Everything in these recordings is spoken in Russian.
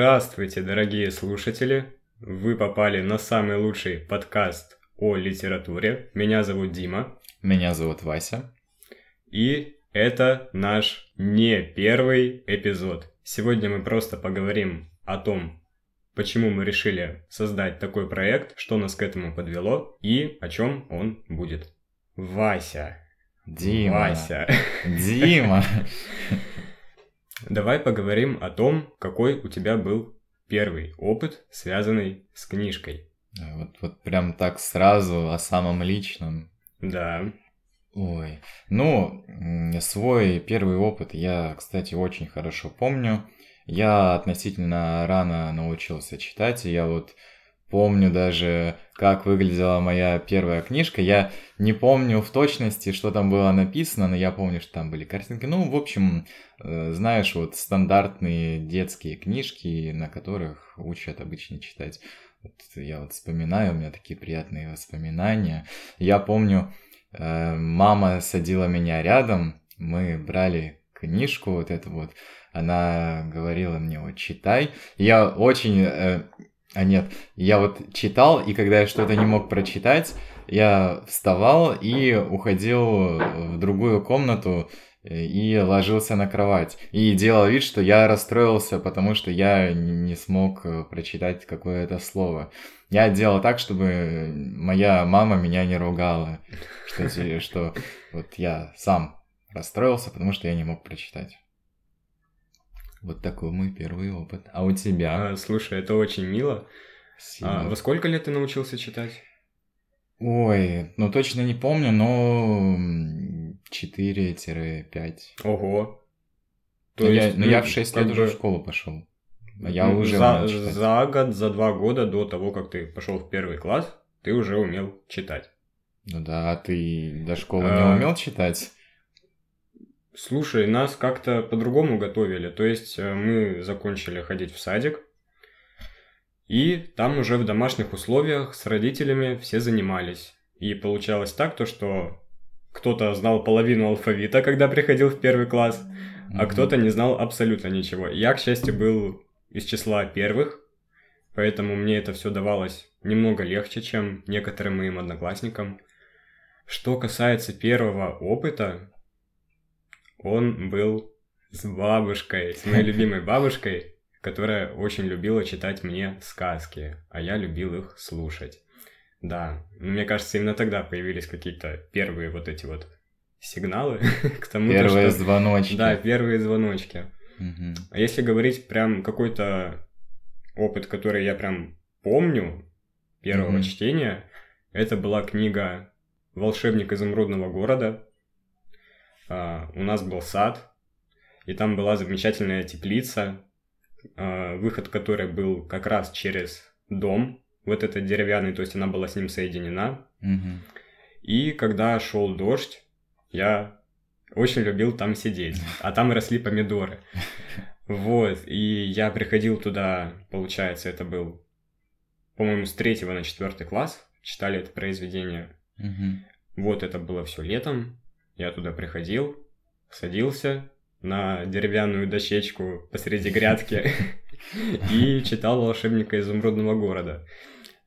Здравствуйте, дорогие слушатели! Вы попали на самый лучший подкаст о литературе. Меня зовут Дима. Меня зовут Вася. И это наш не первый эпизод. Сегодня мы просто поговорим о том, почему мы решили создать такой проект, что нас к этому подвело и о чем он будет. Вася. Дима. Вася. Дима. Давай поговорим о том, какой у тебя был первый опыт, связанный с книжкой. Вот, вот прям так сразу о самом личном. Да. Ой, ну, свой первый опыт я, кстати, очень хорошо помню. Я относительно рано научился читать, и я вот помню даже, как выглядела моя первая книжка. Я не помню в точности, что там было написано, но я помню, что там были картинки. Ну, в общем, э, знаешь, вот стандартные детские книжки, на которых учат обычно читать. Вот я вот вспоминаю, у меня такие приятные воспоминания. Я помню, э, мама садила меня рядом, мы брали книжку вот эту вот, она говорила мне вот читай. Я очень э, а нет, я вот читал, и когда я что-то не мог прочитать, я вставал и уходил в другую комнату э, и ложился на кровать. И делал вид, что я расстроился, потому что я не смог э, прочитать какое-то слово. Я делал так, чтобы моя мама меня не ругала, что, что вот я сам расстроился, потому что я не мог прочитать. Вот такой мой первый опыт. А у тебя? А, слушай, это очень мило. А, во сколько лет ты научился читать? Ой, ну точно не помню, но 4-5. Ого. То но есть, я, ну, я в 6 лет бы... уже в школу пошел. А я ну, уже за, за год, за два года до того, как ты пошел в первый класс, ты уже умел читать. Ну да, а ты до школы а... не умел читать? Слушай, нас как-то по-другому готовили. То есть э, мы закончили ходить в садик, и там уже в домашних условиях с родителями все занимались. И получалось так, то, что кто-то знал половину алфавита, когда приходил в первый класс, а кто-то не знал абсолютно ничего. Я, к счастью, был из числа первых, поэтому мне это все давалось немного легче, чем некоторым моим одноклассникам. Что касается первого опыта, он был с бабушкой, с моей любимой бабушкой, которая очень любила читать мне сказки, а я любил их слушать. Да, мне кажется, именно тогда появились какие-то первые вот эти вот сигналы к тому, Первые что... звоночки. Да, первые звоночки. Угу. А если говорить прям какой-то опыт, который я прям помню первого угу. чтения, это была книга «Волшебник изумрудного города» у нас был сад, и там была замечательная теплица, uh, выход которой был как раз через дом, вот этот деревянный, то есть она была с ним соединена. И когда шел дождь, я очень любил там сидеть, а там росли помидоры. Вот, и я приходил туда, получается, это был, по-моему, с третьего на четвертый класс, читали это произведение. Mm-hmm. Вот это было все летом, я туда приходил, садился на деревянную дощечку посреди грядки и читал «Волшебника изумрудного города».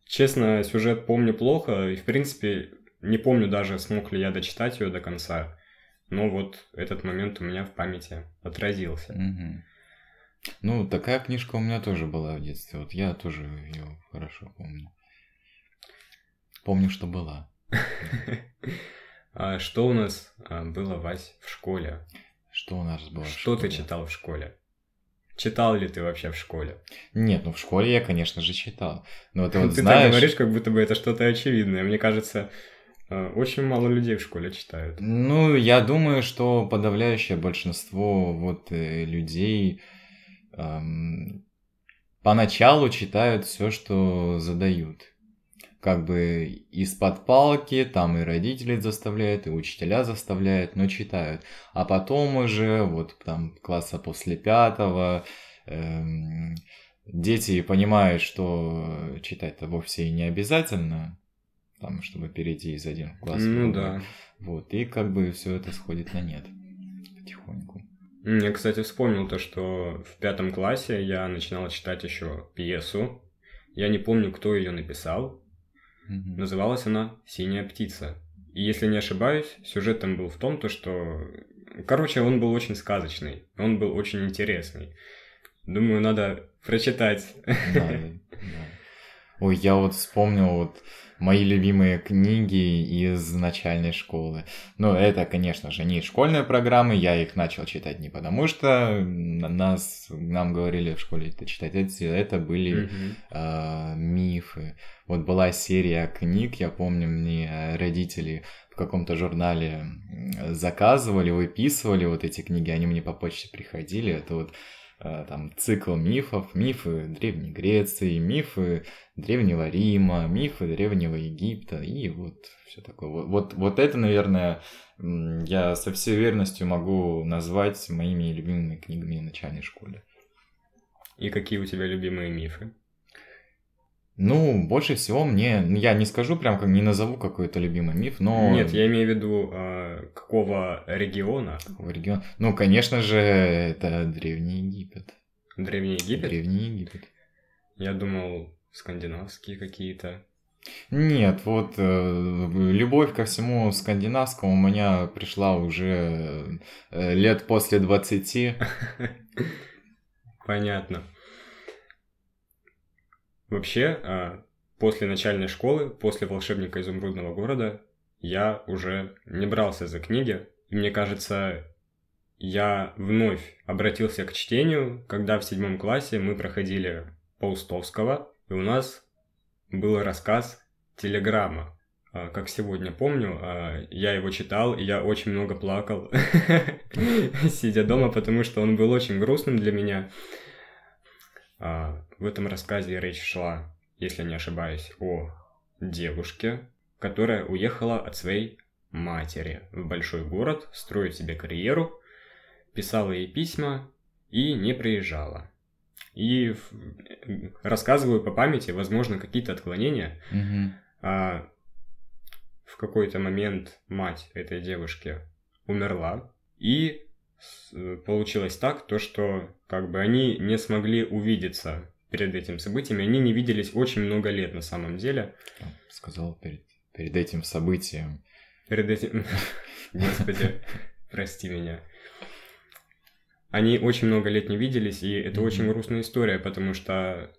Честно, сюжет помню плохо, и, в принципе, не помню даже, смог ли я дочитать ее до конца. Но вот этот момент у меня в памяти отразился. Угу. Ну, такая книжка у меня тоже была в детстве. Вот я тоже ее хорошо помню. Помню, что была. А что у нас а, было, Вась, в школе? Что у нас было? Что ты читал в школе? Читал ли ты вообще в школе? Нет, ну в школе я, конечно же, читал. Но ты вот ты знаешь... так говоришь, как будто бы это что-то очевидное. Мне кажется, а, очень мало людей в школе читают. Ну, я думаю, что подавляющее большинство вот э, людей эм, поначалу читают все, что задают как бы из-под палки, там и родители заставляют, и учителя заставляют, но читают. А потом уже, вот там класса после пятого, эм, дети понимают, что читать-то вовсе и не обязательно, там, чтобы перейти из один класса Ну да. Вот, и как бы все это сходит на нет потихоньку. Я, кстати, вспомнил то, что в пятом классе я начинал читать еще пьесу. Я не помню, кто ее написал. Мгм. Называлась она «Синяя птица». И если не ошибаюсь, сюжет там был в том, то, что... Короче, он был очень сказочный, он был очень интересный. Думаю, надо прочитать. Да, да. Ой, я вот вспомнил вот мои любимые книги из начальной школы. Ну, это, конечно же, не школьные программы, я их начал читать не потому, что на- нас, нам говорили в школе это читать, эти- это были Мгм. а, мифы. Вот была серия книг, я помню, мне родители в каком-то журнале заказывали, выписывали вот эти книги, они мне по почте приходили. Это вот там цикл мифов, мифы Древней Греции, мифы Древнего Рима, мифы Древнего Египта и вот все такое. Вот, вот, вот это, наверное, я со всей уверенностью могу назвать моими любимыми книгами в начальной школе. И какие у тебя любимые мифы? Ну, больше всего мне, ну, я не скажу прям, как не назову какой-то любимый миф, но... Нет, я имею в виду, а, какого региона? Какого региона? Ну, конечно же, это Древний Египет. Древний Египет? Древний Египет. Я думал, скандинавские какие-то. Нет, вот э, любовь ко всему скандинавскому у меня пришла уже э, лет после 20. Понятно. Вообще, а, после начальной школы, после «Волшебника изумрудного города», я уже не брался за книги. И мне кажется, я вновь обратился к чтению, когда в седьмом классе мы проходили Паустовского, и у нас был рассказ «Телеграмма». А, Как сегодня помню, а, я его читал, и я очень много плакал, сидя дома, потому что он был очень грустным для меня. А, В этом рассказе речь шла, если не ошибаюсь, о девушке, которая уехала от своей матери в большой город строить себе карьеру, писала ей письма и не приезжала. И в- рассказываю по памяти, возможно, какие-то отклонения. Мгм. А, в какой-то момент мать этой девушки умерла, и с- получилось так, то что как бы они не смогли увидеться перед этим событием, они не виделись очень много лет на самом деле. Сказал перед, перед этим событием. Перед этим... Господи, прости меня. Они очень много лет не виделись, и это очень грустная история, потому что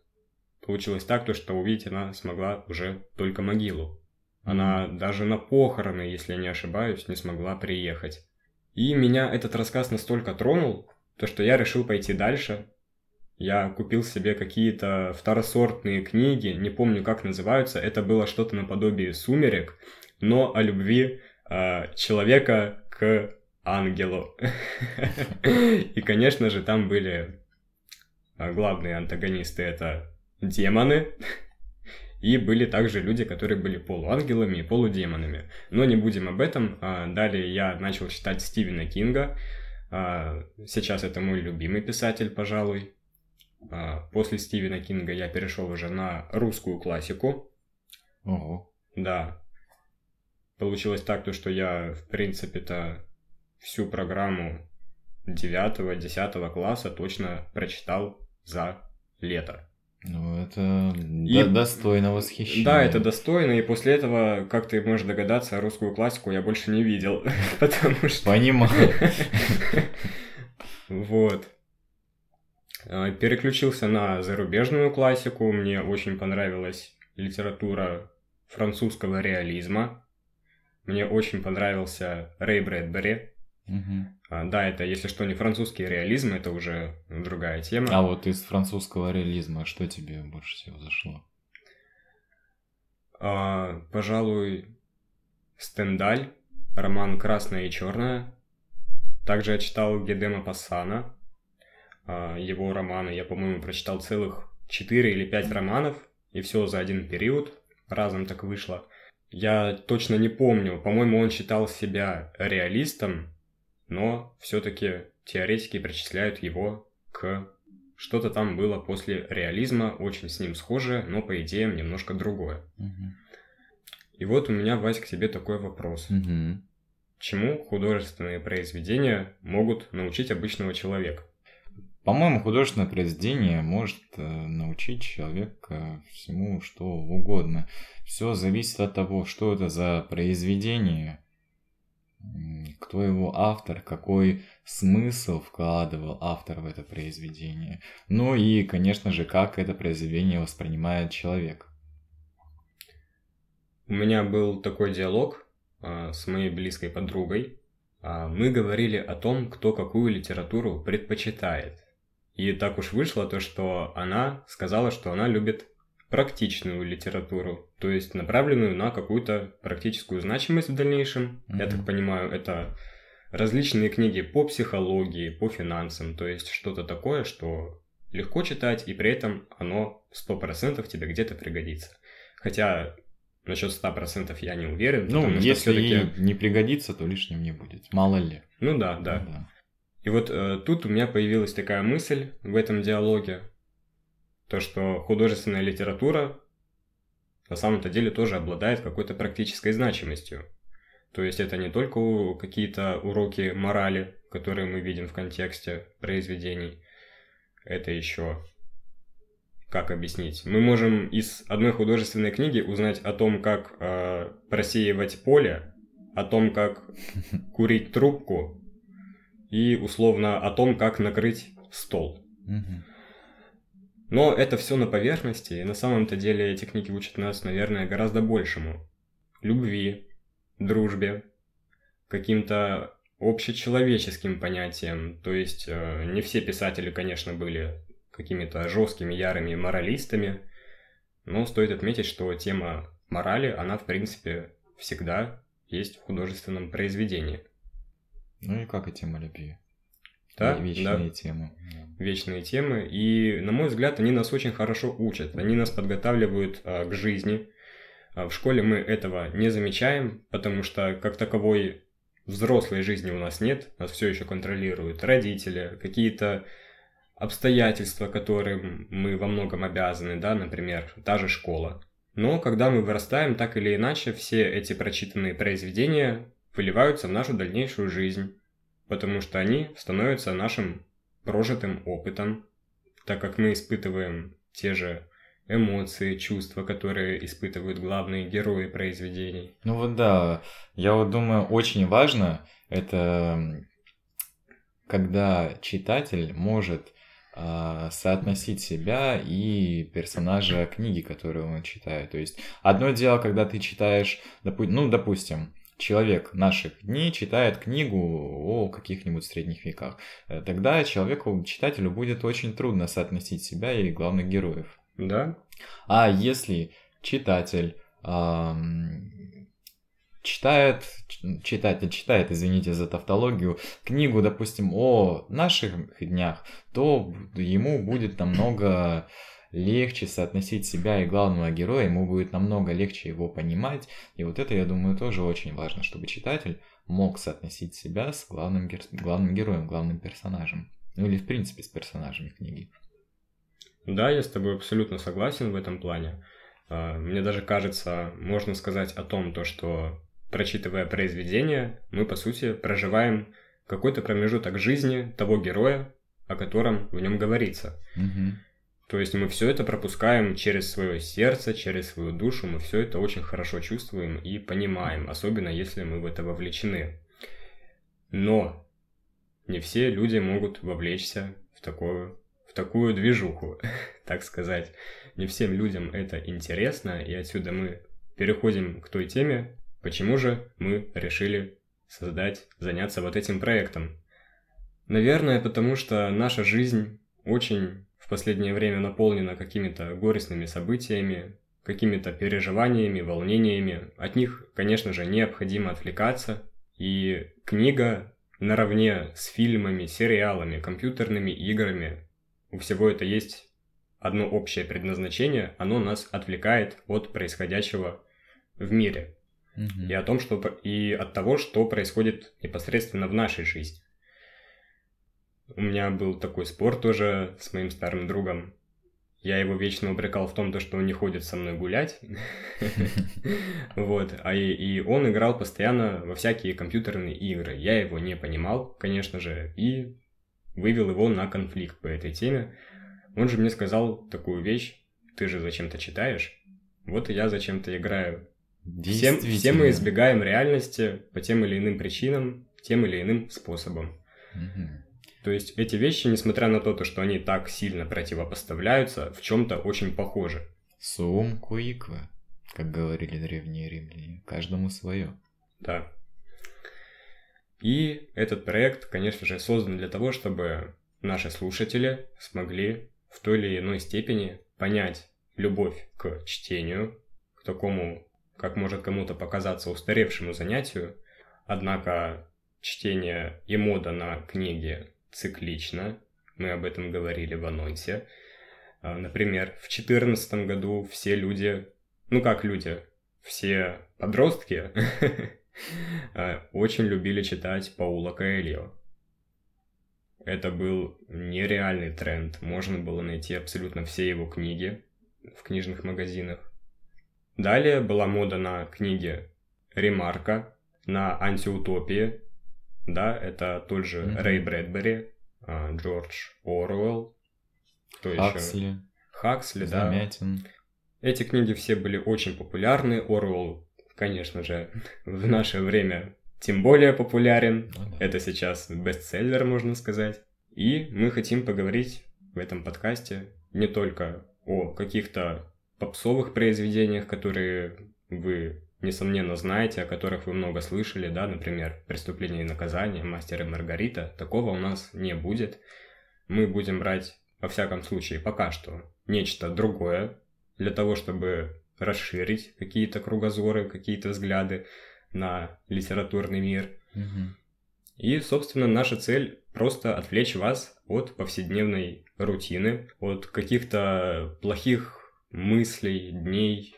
получилось так, то, что увидеть она смогла уже только могилу. Она даже на похороны, если я не ошибаюсь, не смогла приехать. И меня этот рассказ настолько тронул, то что я решил пойти дальше. Я купил себе какие-то второсортные книги, не помню как называются, это было что-то наподобие «Сумерек», но о любви а, человека к ангелу. И, конечно же, там были а, главные антагонисты это демоны, и были также люди, которые были полуангелами и полудемонами. Но не будем об этом. А, Далее я начал читать Стивена Кинга. Сейчас это мой любимый писатель, пожалуй. А, После Стивена Кинга я перешел уже на русскую классику. Ого. Да. Получилось так, то, что я, в принципе-то, всю программу 9-10 класса точно прочитал за лето. Ну, это И- до- достойно восхищения. Да, это достойно, и после этого, как ты можешь догадаться, русскую классику я больше не видел, потому что... Понимаю. Вот. А, Переключился на зарубежную классику, мне очень понравилась литература французского реализма. Мне очень понравился Рэй Брэдбери. А, Да, это, если что, не французский реализм, это уже другая тема. А вот из французского реализма что тебе больше всего зашло? А, пожалуй, Стендаль, роман «Красное и черное». Также я читал Гедема Пассана, его романы. Я, по-моему, прочитал целых 4 или 5 романов, и все за один период. Разом так вышло. Я точно не помню. По-моему, он считал себя реалистом, но все-таки теоретики причисляют его к... Что-то там было после реализма, очень с ним схожее, но по идеям немножко другое. Мгм. И вот у меня, Вась, к тебе такой вопрос. Мгм. чему художественные произведения могут научить обычного человека? По-моему, художественное произведение может э, научить человека всему, что угодно. Все зависит от того, что это за произведение, кто его автор, какой смысл вкладывал автор в это произведение. Ну и, конечно же, как это произведение воспринимает человек. У меня был такой диалог э, с моей близкой подругой. Э, мы говорили о том, кто какую литературу предпочитает. И так уж вышло то, что она сказала, что она любит практичную литературу, то есть направленную на какую-то практическую значимость в дальнейшем. Mm-hmm. Я так понимаю, это различные книги по психологии, по финансам, то есть что-то такое, что легко читать, и при этом оно 100% тебе где-то пригодится. Хотя насчет 100% я не уверен. Ну, если все-таки... не пригодится, то лишним не будет. Мало ли. Ну да, да. Да. И вот э, тут у меня появилась такая мысль в этом диалоге, то, что художественная литература на самом-то деле тоже обладает какой-то практической значимостью. То есть это не только какие-то уроки морали, которые мы видим в контексте произведений, это еще как объяснить? Мы можем из одной художественной книги узнать о том, как э, просеивать поле, о том, как курить трубку, и условно о том, как накрыть стол. Но это все на поверхности, и на самом-то деле эти книги учат нас, наверное, гораздо большему. Любви, дружбе, каким-то общечеловеческим понятиям. То есть э, не все писатели, конечно, были какими-то жесткими, ярыми моралистами, но стоит отметить, что тема морали, она, в принципе, всегда есть в художественном произведении. Ну и как и тема любви. Да, вечные да. темы. Вечные темы. И, на мой взгляд, они нас очень хорошо учат. Они нас подготавливают а, к жизни. А в школе мы этого не замечаем, потому что как таковой взрослой жизни у нас нет. Нас все еще контролируют родители, какие-то обстоятельства, которым мы во многом обязаны, да, например, та же школа. Но когда мы вырастаем, так или иначе, все эти прочитанные произведения выливаются в нашу дальнейшую жизнь, потому что они становятся нашим прожитым опытом, так как мы испытываем те же эмоции, чувства, которые испытывают главные герои произведений. Ну вот да, я вот думаю, очень важно это, когда читатель может э, соотносить себя и персонажа книги, которую он читает. То есть одно дело, когда ты читаешь, допу- ну, допустим, человек наших дней читает книгу о каких-нибудь средних веках, э, тогда человеку, читателю будет очень трудно соотносить себя и главных героев. Да. А если читатель эм, читает, читатель читает, извините за тавтологию, книгу, допустим, о наших днях, то ему будет намного легче соотносить себя и главного героя, ему будет намного легче его понимать. И вот это, я думаю, тоже очень важно, чтобы читатель мог соотносить себя с главным, главным героем, главным персонажем. Ну или в принципе с персонажами книги. Да, я с тобой абсолютно согласен в этом плане. А, мне даже кажется, можно сказать о том, то, что прочитывая произведение, мы, по сути, проживаем какой-то промежуток жизни того героя, о котором в нем говорится. Угу. То есть мы все это пропускаем через свое сердце, через свою душу, мы все это очень хорошо чувствуем и понимаем, особенно если мы в это вовлечены. Но не все люди могут вовлечься в такую, в такую движуху, так сказать. Не всем людям это интересно, и отсюда мы переходим к той теме, почему же мы решили создать, заняться вот этим проектом. Наверное, потому что наша жизнь очень в последнее время наполнена какими-то горестными событиями, какими-то переживаниями, волнениями. От них, конечно же, необходимо отвлекаться. И книга наравне с фильмами, сериалами, компьютерными играми, у всего это есть одно общее предназначение, оно нас отвлекает от происходящего в мире. Угу. И, о том, что, и от того, что происходит непосредственно в нашей жизни. У меня был такой спор тоже с моим старым другом. Я его вечно упрекал в том, то, что он не ходит со мной гулять. Вот. А и, он играл постоянно во всякие компьютерные игры. Я его не понимал, конечно же, и вывел его на конфликт по этой теме. Он же мне сказал такую вещь, ты же зачем-то читаешь, вот и я зачем-то играю. Все, все мы избегаем реальности по тем или иным причинам, тем или иным способом. То есть эти вещи, несмотря на то, что они так сильно противопоставляются, в чем-то очень похожи. Сум куиква, как говорили древние римляне, каждому свое. Да. И этот проект, конечно же, создан для того, чтобы наши слушатели смогли в той или иной степени понять любовь к чтению, к такому, как может кому-то показаться, устаревшему занятию. Однако чтение и мода на книги циклично. Мы об этом говорили в анонсе. А, например, в 2014 году все люди, ну как люди, все подростки а, очень любили читать Паула Коэльо. Это был нереальный тренд. Можно было найти абсолютно все его книги в книжных магазинах. Далее была мода на книги Ремарка, на антиутопии, да, это тот же mm-hmm. Рэй Брэдбери, а, Джордж Оруэлл, кто Хаксли. еще? Хаксли, Замятин. да. Эти книги все были очень популярны. Оруэлл, конечно же, в наше время тем более популярен. Ну, да. Это сейчас бестселлер, можно сказать. И мы хотим поговорить в этом подкасте не только о каких-то попсовых произведениях, которые вы несомненно, знаете, о которых вы много слышали, да, например, «Преступление и наказание», «Мастер и Маргарита», такого у нас не будет. Мы будем брать, во всяком случае, пока что нечто другое, для того, чтобы расширить какие-то кругозоры, какие-то взгляды на литературный мир. Угу. И, собственно, наша цель просто отвлечь вас от повседневной рутины, от каких-то плохих мыслей, дней,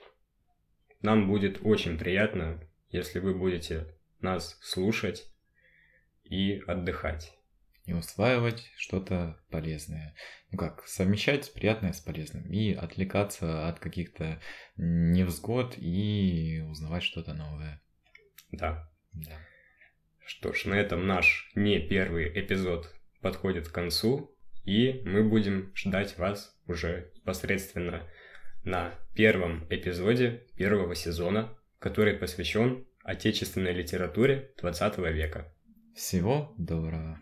нам будет очень приятно, если вы будете нас слушать и отдыхать. И усваивать что-то полезное. Ну как, совмещать приятное с полезным. И отвлекаться от каких-то невзгод и узнавать что-то новое. Да. Да. Что ж, на этом наш не первый эпизод подходит к концу, и мы будем ждать вас уже непосредственно на первом эпизоде первого сезона, который посвящен отечественной литературе 20 века. Всего доброго!